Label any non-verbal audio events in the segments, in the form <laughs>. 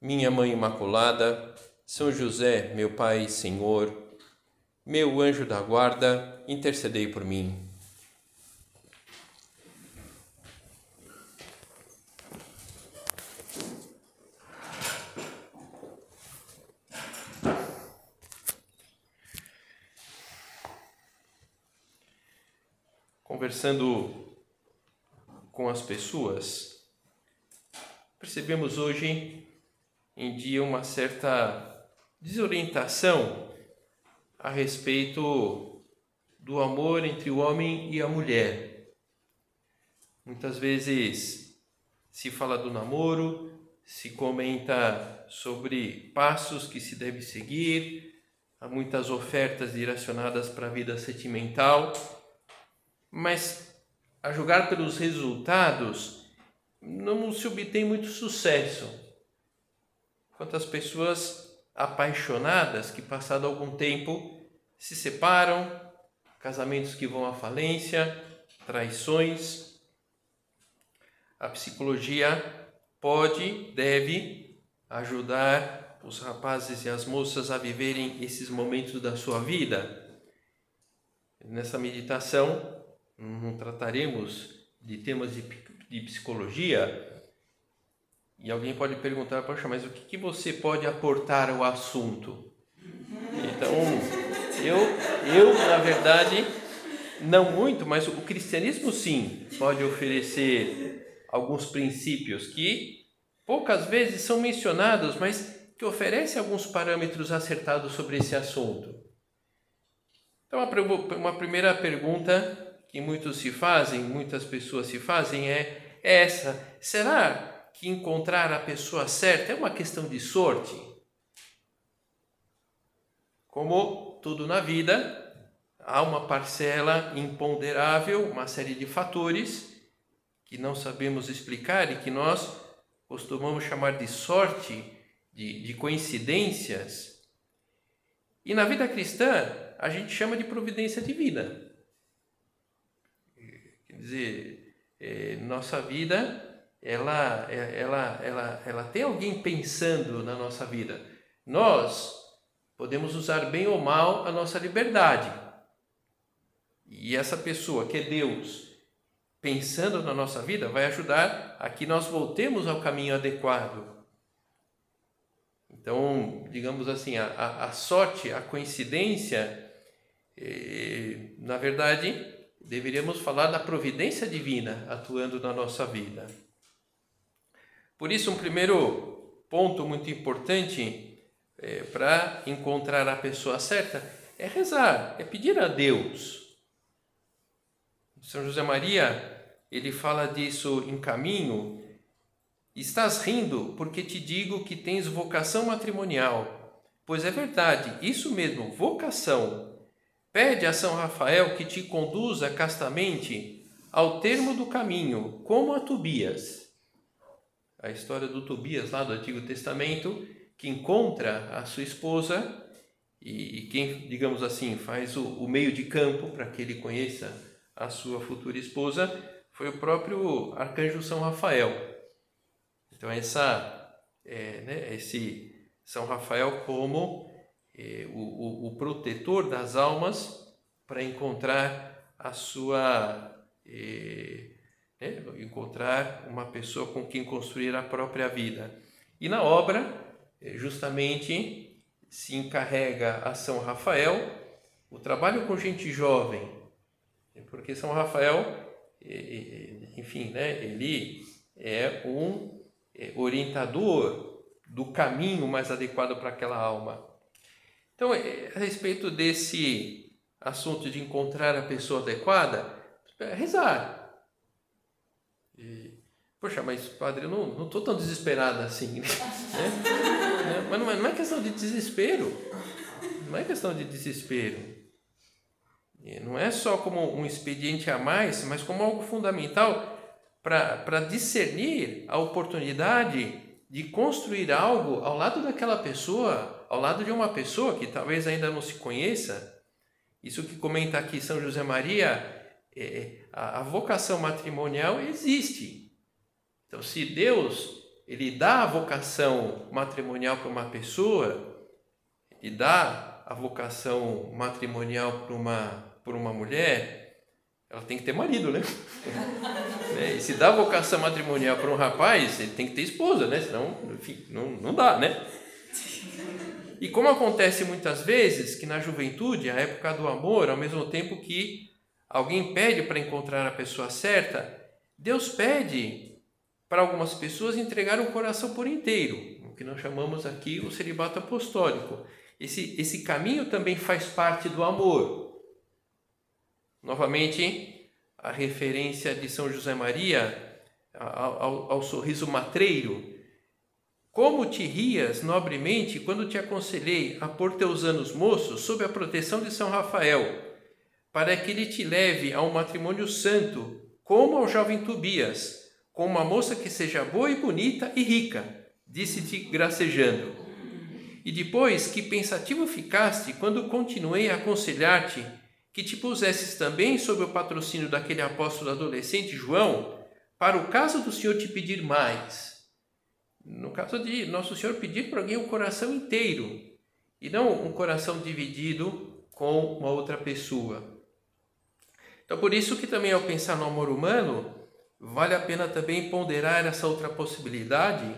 minha Mãe Imaculada, São José, meu Pai e Senhor, meu anjo da guarda, intercedei por mim. Conversando com as pessoas, percebemos hoje em uma certa desorientação a respeito do amor entre o homem e a mulher. Muitas vezes se fala do namoro, se comenta sobre passos que se deve seguir, há muitas ofertas direcionadas para a vida sentimental, mas a julgar pelos resultados não se obtém muito sucesso quantas pessoas apaixonadas que, passado algum tempo, se separam, casamentos que vão à falência, traições. A psicologia pode, deve ajudar os rapazes e as moças a viverem esses momentos da sua vida. Nessa meditação, não trataremos de temas de, de psicologia, e alguém pode perguntar, poxa, mas o que, que você pode aportar ao assunto? Então, eu, eu, na verdade, não muito, mas o cristianismo sim pode oferecer alguns princípios que poucas vezes são mencionados, mas que oferecem alguns parâmetros acertados sobre esse assunto. Então, uma primeira pergunta que muitos se fazem, muitas pessoas se fazem é essa: será que encontrar a pessoa certa é uma questão de sorte. Como tudo na vida, há uma parcela imponderável, uma série de fatores que não sabemos explicar e que nós costumamos chamar de sorte, de, de coincidências. E na vida cristã, a gente chama de providência divina. Quer dizer, é, nossa vida ela, ela, ela, ela tem alguém pensando na nossa vida. Nós podemos usar bem ou mal a nossa liberdade. E essa pessoa que é Deus, pensando na nossa vida, vai ajudar a que nós voltemos ao caminho adequado. Então, digamos assim, a, a, a sorte, a coincidência, eh, na verdade, deveríamos falar da providência divina atuando na nossa vida. Por isso, um primeiro ponto muito importante é, para encontrar a pessoa certa é rezar, é pedir a Deus. São José Maria, ele fala disso em caminho. Estás rindo porque te digo que tens vocação matrimonial. Pois é verdade, isso mesmo, vocação. Pede a São Rafael que te conduza castamente ao termo do caminho, como a Tobias a história do Tobias lá do Antigo Testamento, que encontra a sua esposa e, e quem, digamos assim, faz o, o meio de campo para que ele conheça a sua futura esposa foi o próprio arcanjo São Rafael. Então essa, é, né, esse São Rafael como é, o, o, o, protetor das almas para encontrar a sua é, né? encontrar uma pessoa com quem construir a própria vida. E na obra, eh, justamente, se encarrega a São Rafael o trabalho com gente jovem, porque São Rafael, eh, eh, enfim, né, ele é um orientador do caminho mais adequado para aquela alma. Então, a respeito desse assunto de encontrar a pessoa adequada, rezar, e, poxa, mas padre, eu não estou tão desesperada assim. <laughs> Né? né? Mas, não é, não é que questão de desespero. Não é questão de desespero. Não é só como um expediente a mais, mas como algo fundamental para discernir a oportunidade de construir algo ao lado daquela pessoa, ao lado de uma pessoa que talvez ainda não se conheça. Isso que comenta aqui São José Maria, é, a, a vocação matrimonial existe. Então, se Deus ele dá a vocação matrimonial para uma pessoa, e dá a vocação matrimonial para uma, para uma mulher, ela tem que ter marido, né? né? <laughs> E se dá a vocação matrimonial para um rapaz, ele tem que ter esposa, né? Senão, enfim, não, não dá, né? E como acontece muitas vezes que na juventude, a época do amor, ao mesmo tempo que alguém pede para encontrar a pessoa certa, Deus pede para algumas pessoas entregar o coração por inteiro, o que nós chamamos aqui o celibato apostólico. Esse, esse caminho também faz parte do amor. Novamente, a referência de São José Maria ao, ao, ao sorriso matreiro. Como te rias nobremente quando te aconselhei a pôr teus anos moços sob a proteção de São Rafael, para que ele te leve a um matrimônio santo, como ao jovem Tobias, com uma moça que seja boa e bonita e rica, disse-te gracejando. E depois que pensativo ficaste quando continuei a aconselhar-te que te pusesses também sob o patrocínio daquele apóstolo adolescente João, para o caso do Senhor te pedir mais. No caso de Nosso Senhor pedir para alguém o um coração inteiro, e não um coração dividido com uma outra pessoa. Então, por isso que também ao pensar no amor humano, Vale a pena também ponderar essa outra possibilidade.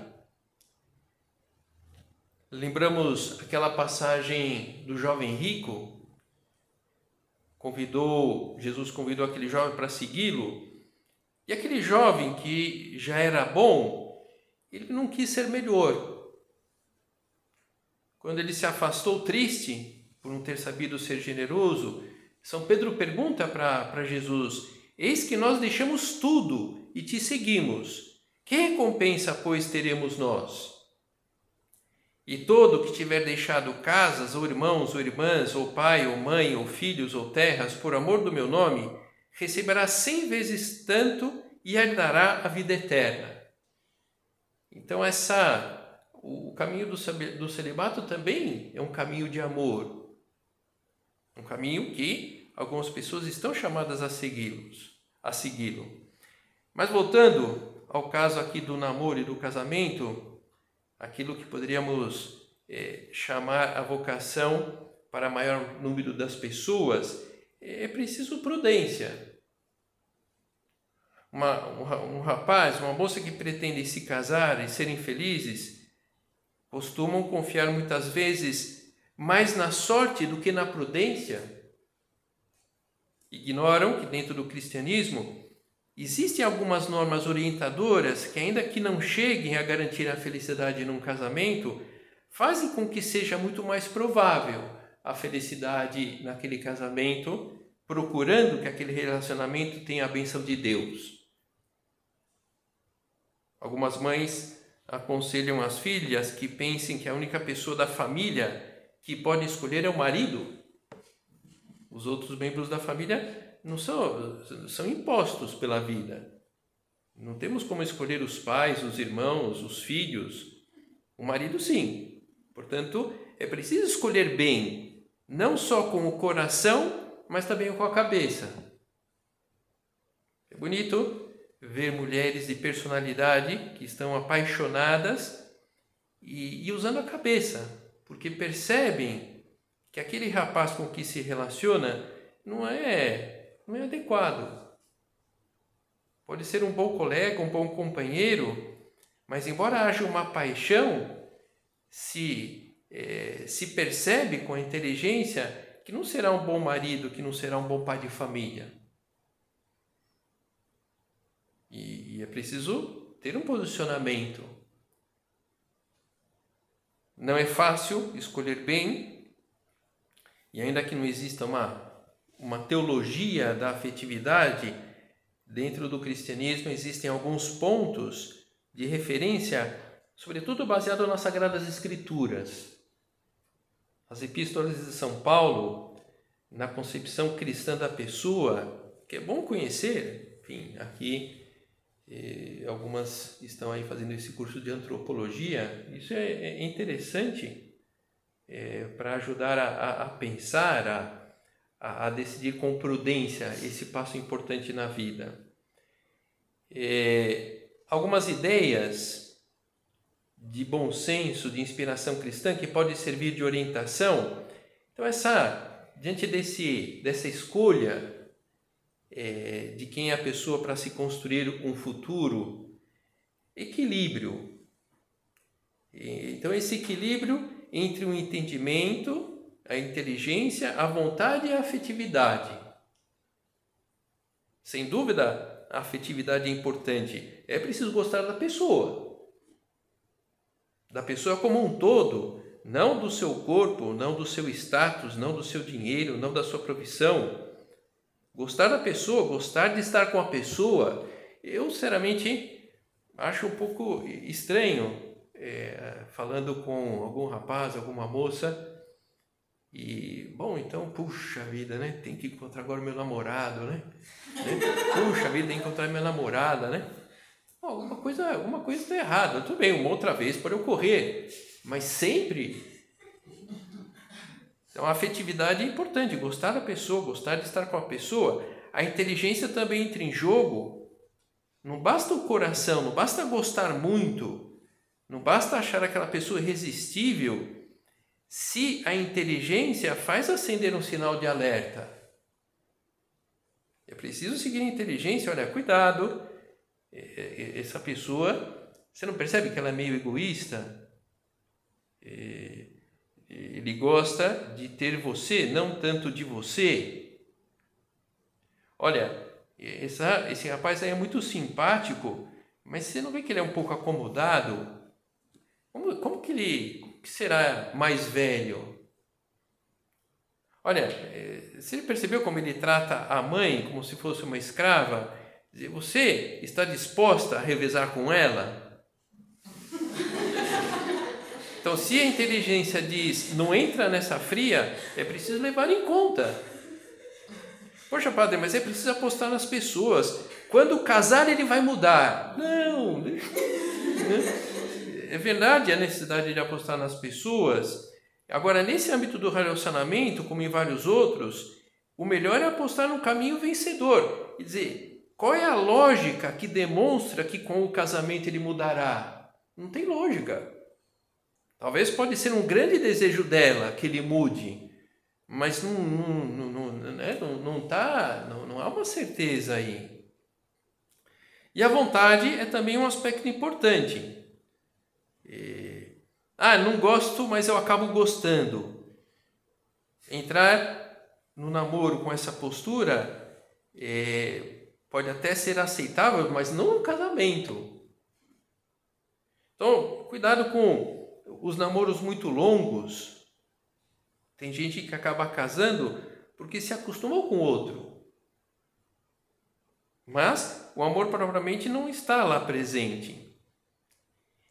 Lembramos aquela passagem do jovem rico? Convidou, Jesus convidou aquele jovem para segui-lo. E aquele jovem que já era bom, ele não quis ser melhor. Quando ele se afastou triste por não ter sabido ser generoso, São Pedro pergunta para Jesus: Eis que nós deixamos tudo e te seguimos. Que recompensa, pois, teremos nós? E todo que tiver deixado casas, ou irmãos, ou irmãs, ou pai, ou mãe, ou filhos, ou terras, por amor do meu nome, receberá cem vezes tanto e herdará a vida eterna. Então, essa, o caminho do, do celibato também é um caminho de amor. Um caminho que algumas pessoas estão chamadas a segui-los a segui-lo. Mas voltando ao caso aqui do namoro e do casamento, aquilo que poderíamos é, chamar a vocação para maior número das pessoas, é preciso prudência. Uma, um, rapaz, uma moça que pretendem se casar e serem felizes, costumam confiar muitas vezes mais na sorte do que na prudência ignoram que dentro do cristianismo existem algumas normas orientadoras que, ainda que não cheguem a garantir a felicidade num casamento, fazem com que seja muito mais provável a felicidade naquele casamento, procurando que aquele relacionamento tenha a benção de Deus. Algumas mães aconselham as filhas que pensem que a única pessoa da família que pode escolher é o marido os outros membros da família não são, são impostos pela vida. Não temos como escolher os pais, os irmãos, os filhos. O marido, sim. Portanto, é preciso escolher bem, não só com o coração, mas também com a cabeça. É bonito ver mulheres de personalidade que estão apaixonadas e, e usando a cabeça, porque percebem que aquele rapaz com que se relaciona não é, não é adequado. Pode ser um bom colega, um bom companheiro, mas embora haja uma paixão, se, é, se percebe com a inteligência que não será um bom marido, que não será um bom pai de família. E, e é preciso ter um posicionamento. Não é fácil escolher bem, e ainda que não exista uma, uma teologia da afetividade, dentro do cristianismo existem alguns pontos de referência, sobretudo baseado nas Sagradas Escrituras. as epístolas de São Paulo, na concepção cristã da pessoa, que é bom conhecer, enfim, aqui eh, algumas estão aí fazendo esse curso de antropologia, isso é, é interessante é, para ajudar a, a, a pensar, a, a, decidir com prudência esse passo importante na vida. É, algumas ideias de bom senso, de inspiração cristã que pode servir de orientação. Então essa diante desse dessa escolha é, de quem é a pessoa para se construir um futuro, equilíbrio. Então esse equilíbrio entre o entendimento, a inteligência, a vontade e a afetividade. Sem dúvida, a afetividade é importante. É preciso gostar da pessoa da pessoa como um todo, não do seu corpo, não do seu status, não do seu dinheiro, não da sua profissão. Gostar da pessoa, gostar de estar com a pessoa, eu sinceramente acho um pouco estranho é, falando com algum rapaz, alguma moça. E, bom, então, puxa vida, né? Tem que encontrar agora meu namorado, né? né? <laughs> Puxa vida, tem que encontrar minha namorada, né? alguma coisa, alguma coisa está errada. Tudo bem, uma outra vez pode ocorrer, mas sempre. Então a afetividade é importante, gostar da pessoa, gostar de estar com a pessoa. A inteligência também entra em jogo. Não basta o coração, não basta gostar muito, não basta achar aquela pessoa irresistível, se a inteligência faz acender um sinal de alerta. É preciso seguir a inteligência, olha, cuidado, é, é, essa pessoa, você não percebe que ela é meio egoísta? É, ele gosta de ter você, não tanto de você. Olha, essa, esse rapaz aí é muito simpático, mas você não vê que ele é um pouco acomodado? Como, como que ele que será mais velho? Olha, você percebeu como ele trata a mãe como se fosse uma escrava? Você está disposta a revezar com ela? Então, se a inteligência diz não entra nessa fria, é preciso levar em conta. Poxa, padre, mas é preciso apostar nas pessoas. Quando casar, ele vai mudar. Não. É verdade a necessidade de apostar nas pessoas. Agora, nesse âmbito do relacionamento, como em vários outros, o melhor é apostar no caminho vencedor. Quer dizer, qual é a lógica que demonstra que com o casamento ele mudará? Não tem lógica. Talvez pode ser um grande desejo dela que ele mude, mas não não não, né? não, não, tá, não, não há uma certeza aí. E a vontade é também um aspecto importante. Ah, não gosto, mas eu acabo gostando. Entrar no namoro com essa postura é, pode até ser aceitável, mas não no casamento. Então, cuidado com os namoros muito longos. Tem gente que acaba casando porque se acostumou com o outro. Mas o amor propriamente não está lá presente.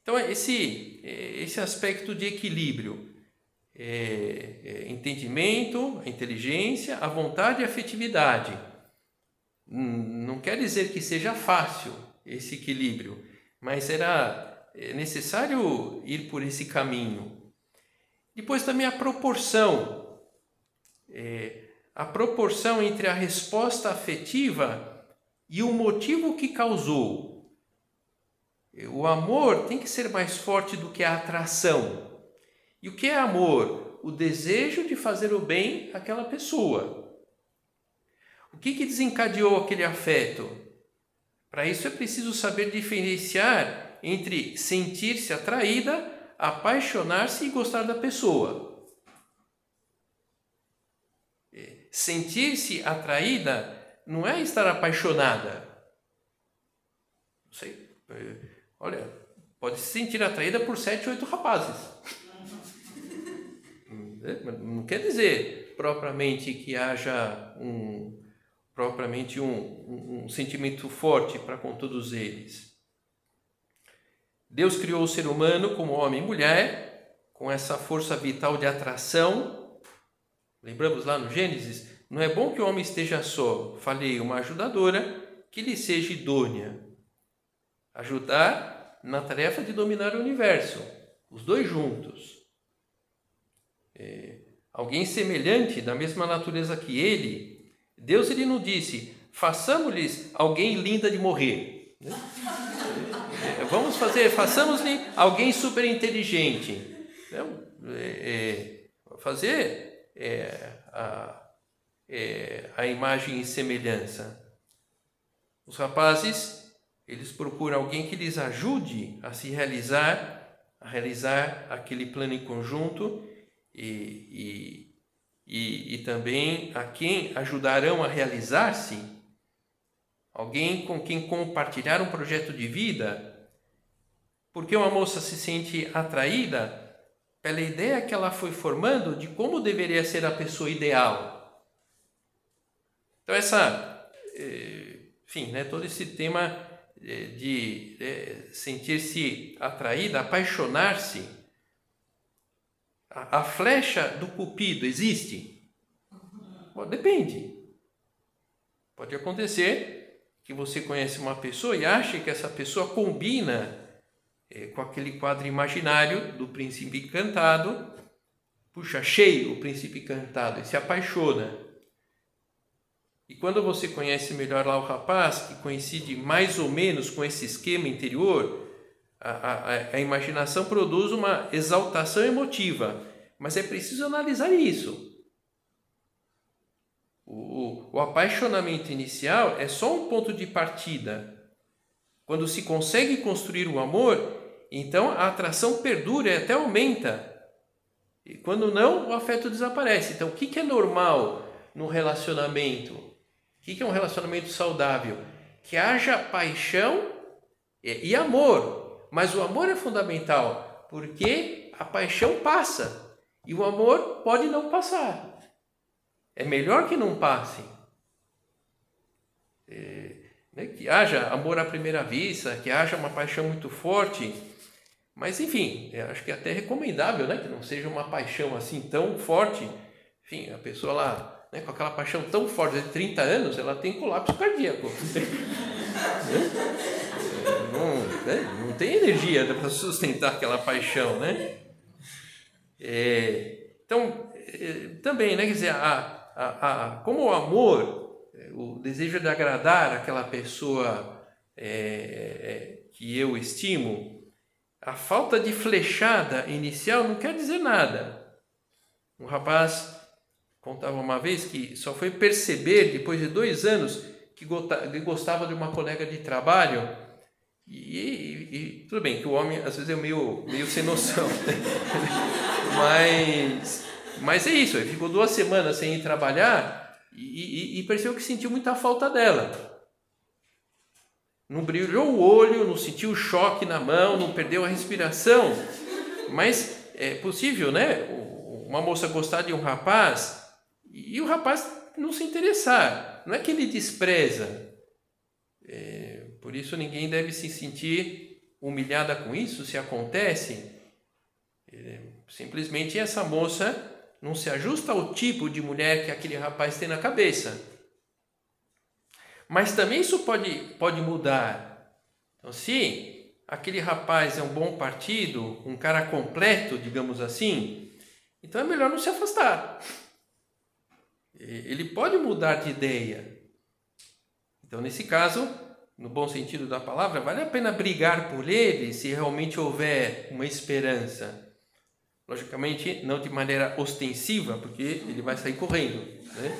Então, esse, esse aspecto de equilíbrio, é, é, entendimento, inteligência, a vontade e a afetividade não quer dizer que seja fácil esse equilíbrio, mas era é, necessário ir por esse caminho. Depois também a proporção. É, a proporção entre a resposta afetiva e o motivo que causou. O amor tem que ser mais forte do que a atração. E o que é amor? O desejo de fazer o bem àquela pessoa. O que, que desencadeou aquele afeto? Para isso é preciso saber diferenciar entre sentir-se atraída, apaixonar-se e gostar da pessoa. É, sentir-se atraída não é estar apaixonada. Não sei. Olha, pode se sentir atraída por sete, oito rapazes. É, não quer dizer propriamente que haja um, propriamente um, um, um sentimento forte para com todos eles. Deus criou o ser humano como homem e mulher, com essa força vital de atração. Lembramos lá no Gênesis, não é bom que o homem esteja só. Falei, uma ajudadora que lhe seja idônea. Ajudar na tarefa de dominar o universo, os dois juntos. É, alguém semelhante, da mesma natureza que ele, Deus ele não disse, façamos-lhes alguém linda de morrer. Né? É, vamos fazer, façamos-lhe alguém super inteligente. É, é, fazer é, a, é, a imagem e semelhança. Os rapazes, eles procuram alguém que lhes ajude a se realizar, a realizar aquele plano em conjunto e, e, e, e também a quem ajudarão a realizar-se, alguém com quem compartilhar um projeto de vida, porque uma moça se sente atraída pela ideia que ela foi formando de como deveria ser a pessoa ideal. Então essa eh, enfim, né, todo esse tema de é, sentir-se atraída, apaixonar-se. A, a, flecha do cupido existe? Bom, depende. Pode acontecer que você conhece uma pessoa e acha que essa pessoa combina é, com aquele quadro imaginário do príncipe encantado. Puxa, cheio o príncipe encantado e se apaixona. E quando você conhece melhor lá o rapaz, que coincide mais ou menos com esse esquema interior, a, a, a imaginação produz uma exaltação emotiva. Mas é preciso analisar isso. O, o, apaixonamento inicial é só um ponto de partida. Quando se consegue construir o amor, então a atração perdura e até aumenta. E quando não, o afeto desaparece. Então, o que, que é normal no relacionamento? O que é um relacionamento saudável? Que haja paixão e amor. Mas o amor é fundamental, porque a paixão passa e o amor pode não passar. É melhor que não passe. É, né, que haja amor à primeira vista, que haja uma paixão muito forte. Mas, enfim, acho que é até recomendável né, que não seja uma paixão assim tão forte. Enfim, a pessoa lá né, com aquela paixão tão forte de 30 anos, ela tem colapso cardíaco. <laughs> não, né, não tem energia para sustentar aquela paixão, né? É, então, é, também, né, quer dizer, a, a, a, como o amor, é, o desejo de agradar aquela pessoa é, é, que eu estimo, a falta de flechada inicial não quer dizer nada. Um rapaz contava uma vez que só foi perceber depois de dois anos que gostava de uma colega de trabalho. E, e, e, tudo bem que o homem às vezes é meio, meio sem noção né? <laughs> mas mas é isso ele ficou duas semanas sem ir trabalhar e, e, percebeu que sentiu muita falta dela. Não brilhou o olho não sentiu choque na mão não perdeu a respiração. Mas é possível né? Uma moça gostar de um rapaz e o rapaz não se interessar. Não é que ele despreza. É, por isso ninguém deve se sentir humilhada com isso, se acontece. É, simplesmente essa moça não se ajusta ao tipo de mulher que aquele rapaz tem na cabeça. Mas também isso pode, pode mudar. Então, se aquele rapaz é um bom partido, um cara completo, digamos assim, então é melhor não se afastar ele pode mudar de ideia. Então, nesse caso, no bom sentido da palavra, vale a pena brigar por ele se realmente houver uma esperança. Logicamente, não de maneira ostensiva, porque ele vai sair correndo. Né?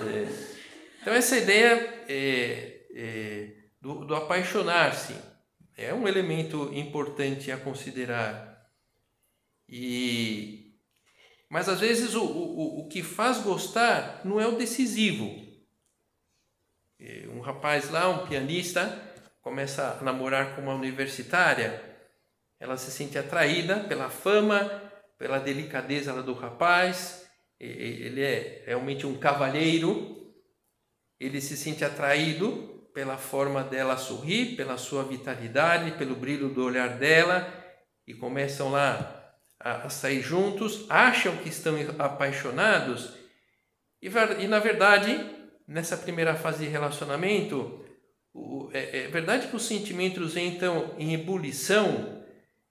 É, então, essa ideia é, é, do, do apaixonar-se é um elemento importante a considerar. E mas às vezes o, o, o que faz gostar não é o decisivo. Um rapaz lá, um pianista, começa a namorar com uma universitária, ela se sente atraída pela fama, pela delicadeza do rapaz, ele é realmente um cavalheiro, ele se sente atraído pela forma dela sorrir, pela sua vitalidade, pelo brilho do olhar dela, e começam lá a, sair juntos, acham que estão apaixonados e, e na verdade, nessa primeira fase de relacionamento, o, é, é, verdade que os sentimentos entram em ebulição,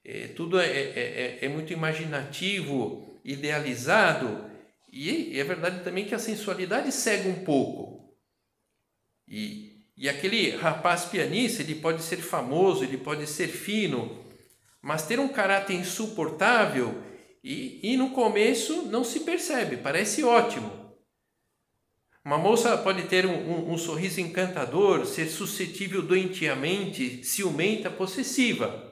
é, tudo é, é, é, é muito imaginativo, idealizado, e é verdade também que a sensualidade cega um pouco. E, e aquele rapaz pianista, ele pode ser famoso, ele pode ser fino, mas ter um caráter insuportável e, e no começo não se percebe, parece ótimo. Uma moça pode ter um, um, um, sorriso encantador, ser suscetível doentiamente, ciumenta, possessiva.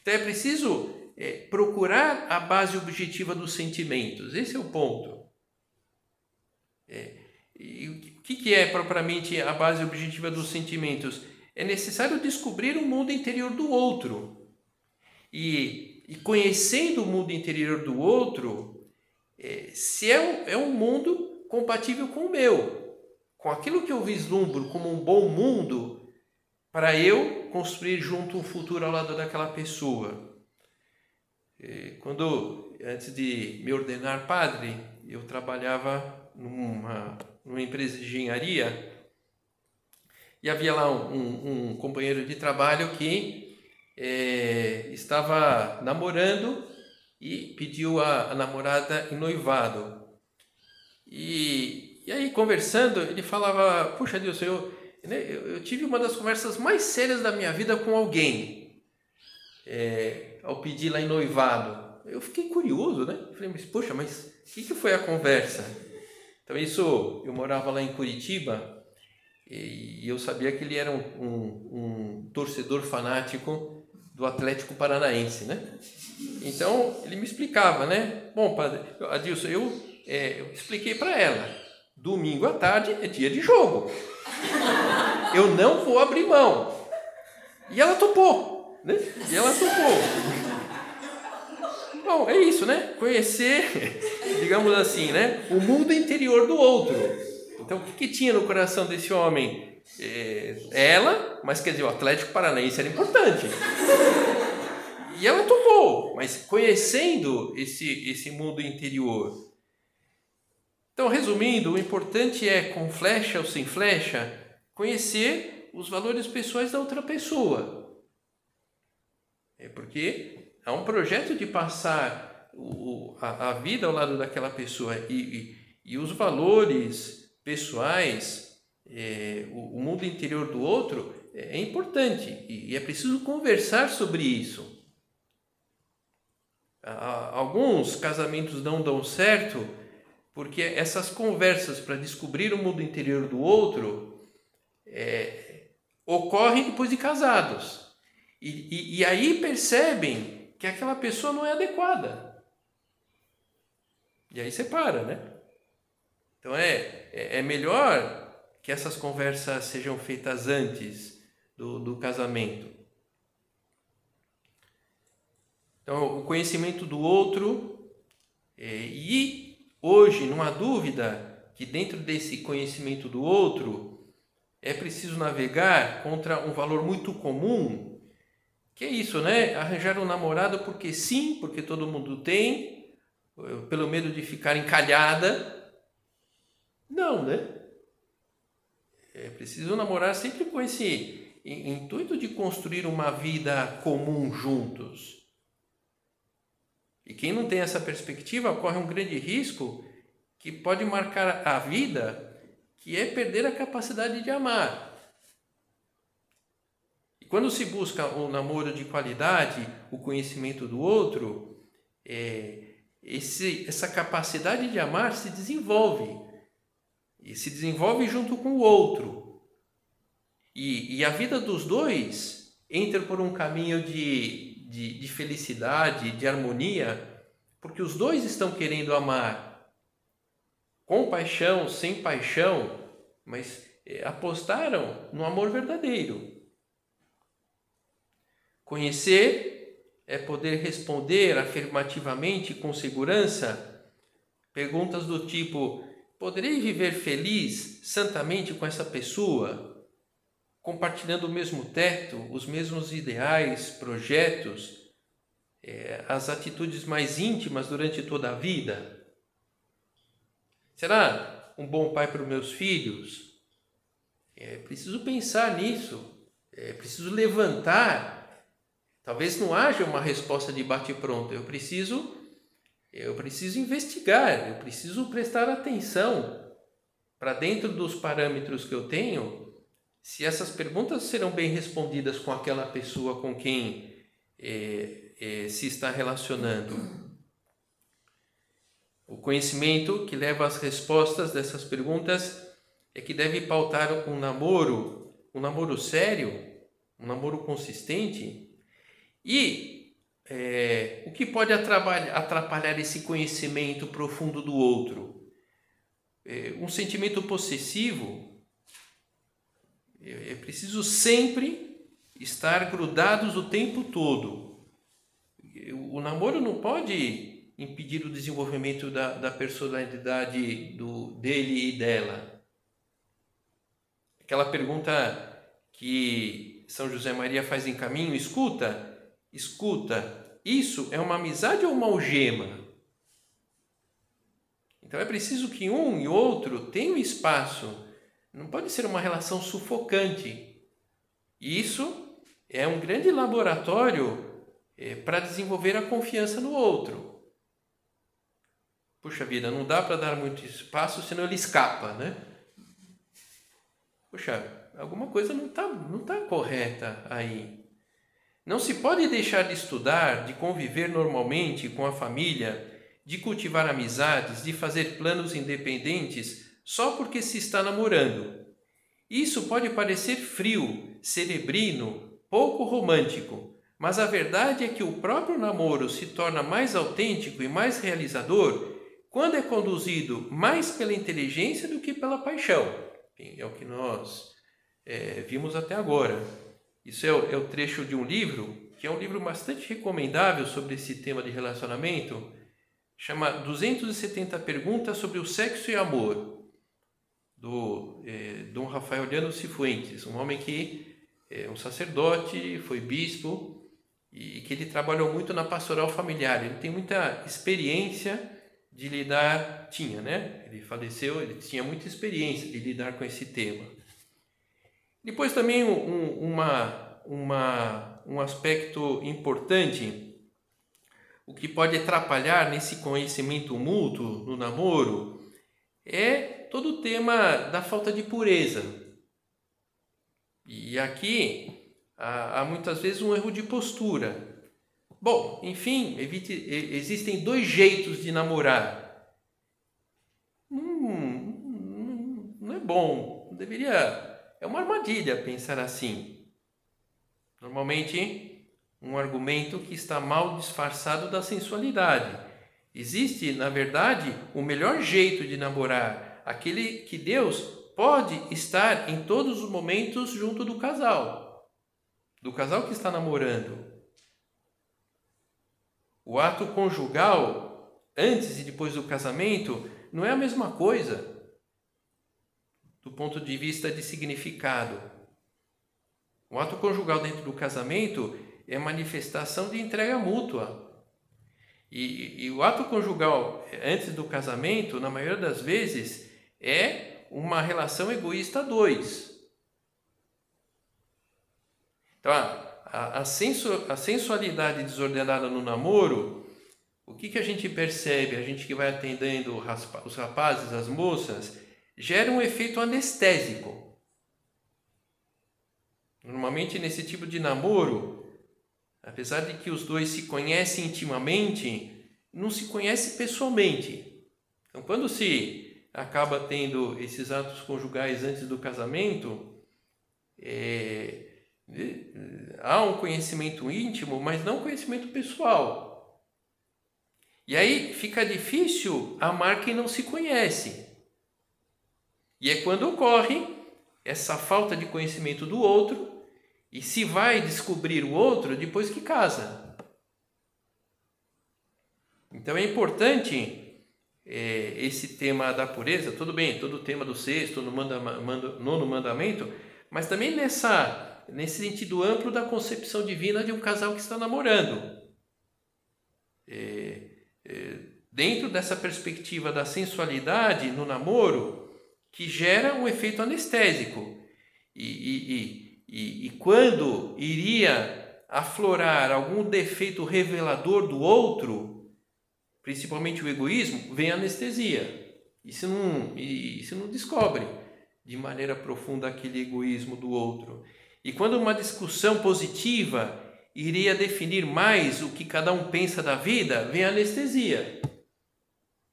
Então é preciso é, procurar a base objetiva dos sentimentos. Esse é o ponto. É, e o que, que é propriamente a base objetiva dos sentimentos? É necessário descobrir o mundo interior do outro. E, e conhecendo o mundo interior do outro, é, se é um, é um mundo compatível com o meu, com aquilo que eu vislumbro como um bom mundo, para eu construir junto um futuro ao lado daquela pessoa. É, quando, antes de me ordenar padre, eu trabalhava numa, numa empresa de engenharia e havia lá um, um, um companheiro de trabalho que é, estava namorando e pediu a, a, namorada em noivado. E, e aí, conversando, ele falava: Puxa Deus, eu, né, eu, eu, tive uma das conversas mais sérias da minha vida com alguém, é, ao pedir lá em noivado. Eu fiquei curioso, né? Falei, mas poxa, mas o que, que foi a conversa? Então, isso, eu morava lá em Curitiba e eu sabia que ele era um, um, um torcedor fanático do Atlético Paranaense, né? Então, ele me explicava, né? Bom, padre, Adilson, eu, é, eu expliquei para ela, domingo à tarde é dia de jogo. Eu não vou abrir mão. E ela topou, né? E ela topou. Bom, é isso, né? Conhecer, digamos assim, né? O mundo interior do outro. Então, o que, que tinha no coração desse homem? É, ela, mas quer dizer, o Atlético Paranaense era importante. E ela topou, mas conhecendo esse, esse mundo interior. Então, resumindo, o importante é, com flecha ou sem flecha, conhecer os valores pessoais da outra pessoa. É porque Há um projeto de passar o, a, a, vida ao lado daquela pessoa e, e, e os valores pessoais, é, o, o, mundo interior do outro é, é importante e, e é preciso conversar sobre isso. Alguns casamentos não dão certo porque essas conversas para descobrir o mundo interior do outro é, ocorrem depois de casados. E, e, e, aí percebem que aquela pessoa não é adequada. E aí separa, né? Então é, é, é melhor que essas conversas sejam feitas antes do, do casamento. Então, o conhecimento do outro, é, e hoje não há dúvida que dentro desse conhecimento do outro é preciso navegar contra um valor muito comum que é isso, né? Arranjar um namorado porque sim, porque todo mundo tem, pelo medo de ficar encalhada. Não, né? É preciso namorar sempre com esse intuito de construir uma vida comum juntos. E quem não tem essa perspectiva corre um grande risco que pode marcar a vida, que é perder a capacidade de amar quando se busca um namoro de qualidade, o conhecimento do outro, é, esse, essa capacidade de amar se desenvolve. E se desenvolve junto com o outro. E, e a vida dos dois entra por um caminho de, de, de felicidade, de harmonia, porque os dois estão querendo amar com paixão, sem paixão, mas é, apostaram no amor verdadeiro. Conhecer é poder responder afirmativamente com segurança perguntas do tipo: poderei viver feliz, santamente com essa pessoa, compartilhando o mesmo teto, os mesmos ideais, projetos? é, as atitudes mais íntimas durante toda a vida? Será um bom pai para os meus filhos? É preciso pensar nisso, é preciso levantar. Talvez não haja uma resposta de bate-pronto. Eu preciso, eu preciso investigar. Eu preciso prestar atenção para dentro dos parâmetros que eu tenho, se essas perguntas serão bem respondidas com aquela pessoa com quem é, é, se está relacionando. O conhecimento que leva às respostas dessas perguntas é que deve pautar um namoro, um namoro sério, um namoro consistente. E é, o que pode atrapalhar, esse conhecimento profundo do outro? É, um sentimento possessivo. É, é preciso sempre estar grudados o tempo todo. O namoro não pode impedir o desenvolvimento da, da personalidade do, dele e dela. Aquela pergunta que São José Maria faz em caminho: escuta, escuta, isso é uma amizade ou uma algema? Então é preciso que um e outro tenham espaço. Não pode ser uma relação sufocante. Isso é um grande laboratório é, para desenvolver a confiança no outro. Puxa vida, não dá para dar muito espaço, senão ele escapa, né? Puxa, alguma coisa não está não tá correta aí. Não se pode deixar de estudar, de conviver normalmente com a família de cultivar amizades, de fazer planos independentes só porque se está namorando. Isso pode parecer frio, cerebrino, pouco romântico, mas a verdade é que o próprio namoro se torna mais autêntico e mais realizador quando é conduzido mais pela inteligência do que pela paixão. é o que nós é, vimos até agora. Isso é o, é o trecho de um livro, que é um livro bastante recomendável sobre esse tema de relacionamento, chama 270 Perguntas sobre o Sexo e Amor, do é, Dom Rafael Cifuentes, um homem que é um sacerdote, foi bispo e que ele trabalhou muito na pastoral familiar. Ele tem muita experiência de lidar, tinha, né? Ele faleceu, ele tinha muita experiência de lidar com esse tema. Depois também um, uma, uma, um aspecto importante o que pode atrapalhar nesse conhecimento mútuo no namoro é todo o tema da falta de pureza. E aqui há, há muitas vezes um erro de postura. Bom, enfim, evite, existem dois jeitos de namorar. Hum, não é bom, deveria. É uma armadilha pensar assim. Normalmente um argumento que está mal disfarçado da sensualidade. Existe, na verdade, o melhor jeito de namorar, aquele que Deus pode estar em todos os momentos junto do casal, do casal que está namorando. O ato conjugal, antes e depois do casamento, não é a mesma coisa do ponto de vista de significado. O ato conjugal dentro do casamento é manifestação de entrega mútua. E, e, o ato conjugal antes do casamento, na maioria das vezes, é uma relação egoísta dois. Então, a, a, sensu, a sensualidade desordenada no namoro, o que, que a gente percebe, a gente que vai atendendo os rapazes, as moças, gera um efeito anestésico. Normalmente, nesse tipo de namoro, apesar de que os dois se conhecem intimamente, não se conhece pessoalmente. Então, quando se acaba tendo esses atos conjugais antes do casamento, é, há um conhecimento íntimo, mas não conhecimento pessoal. E aí fica difícil amar quem não se conhece. E é quando ocorre essa falta de conhecimento do outro e se vai descobrir o outro depois que casa. Então é importante é, esse tema da pureza, tudo bem, todo o tema do sexto, no manda, manda, nono mandamento, mas também nessa, nesse sentido amplo da concepção divina de um casal que está namorando. dentro dessa perspectiva da sensualidade no namoro, que gera um efeito anestésico. E, e, e, e, quando iria aflorar algum defeito revelador do outro, principalmente o egoísmo, vem anestesia. E se não, e se não descobre de maneira profunda aquele egoísmo do outro. E quando uma discussão positiva iria definir mais o que cada um pensa da vida, vem anestesia.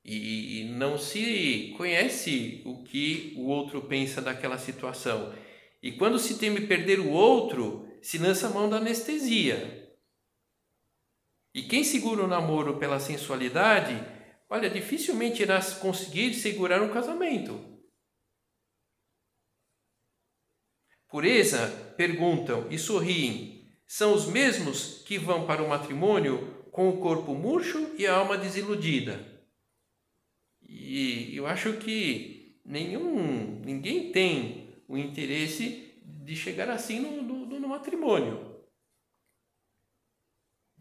E, não se conhece o que o outro pensa daquela situação. E quando se teme perder o outro, se lança a mão da anestesia. E quem segura o namoro pela sensualidade, olha, dificilmente irá conseguir segurar um casamento. Pureza, perguntam e sorriem, são os mesmos que vão para o matrimônio com o corpo murcho e a alma desiludida. E eu acho que nenhum, ninguém tem o interesse de chegar assim no, no, no matrimônio.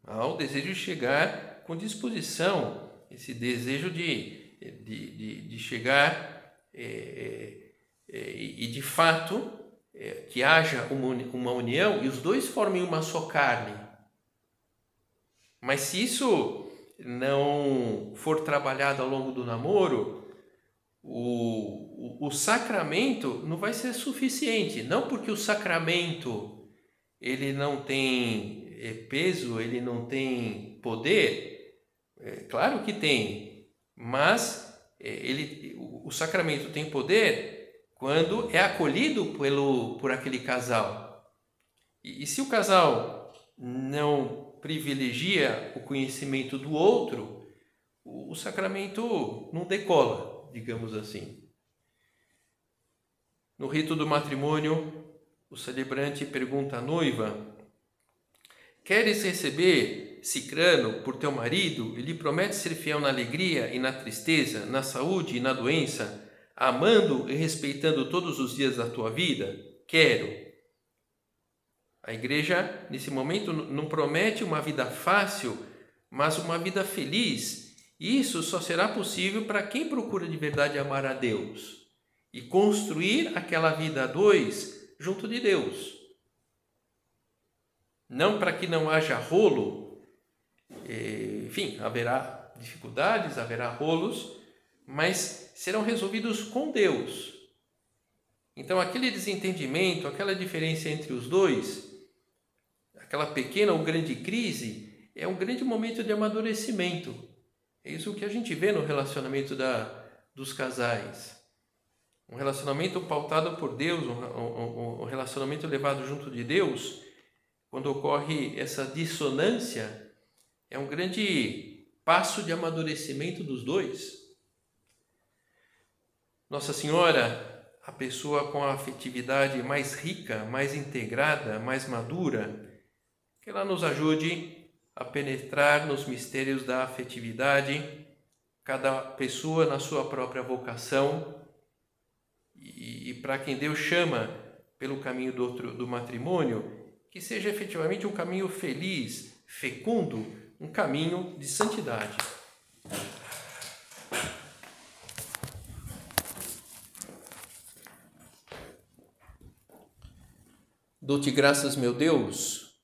Há o desejo de chegar com disposição, esse desejo de, de, de, de chegar é, é, é, e de fato é, que haja uma, uma união e os dois formem uma só carne. Mas se isso não for trabalhado ao longo do namoro, o, o, o, sacramento não vai ser suficiente. Não porque o sacramento ele não tem é, peso, ele não tem poder. É, claro que tem, mas é, ele, o, sacramento tem poder quando é acolhido pelo, por aquele casal. E, e se o casal não privilegia o conhecimento do outro, o, sacramento não decola digamos assim. No rito do matrimônio, o celebrante pergunta à noiva: Queres receber Cicrano por teu marido e lhe promete ser fiel na alegria e na tristeza, na saúde e na doença, amando e respeitando todos os dias da tua vida? Quero. A igreja, nesse momento, não promete uma vida fácil, mas uma vida feliz isso só será possível para quem procura de verdade amar a Deus e construir aquela vida a dois junto de Deus. Não para que não haja rolo, enfim, haverá dificuldades, haverá rolos, mas serão resolvidos com Deus. Então, aquele desentendimento, aquela diferença entre os dois, aquela pequena ou grande crise, é um grande momento de amadurecimento é isso que a gente vê no relacionamento da, dos casais. Um relacionamento pautado por Deus, um, um, um relacionamento levado junto de Deus, quando ocorre essa dissonância, é um grande passo de amadurecimento dos dois. Nossa Senhora, a pessoa com a afetividade mais rica, mais integrada, mais madura, que ela nos ajude a penetrar nos mistérios da afetividade, cada pessoa na sua própria vocação e, e para quem Deus chama pelo caminho do, outro, do matrimônio, que seja efetivamente um caminho feliz, fecundo, um caminho de santidade. Dou-te graças, meu Deus,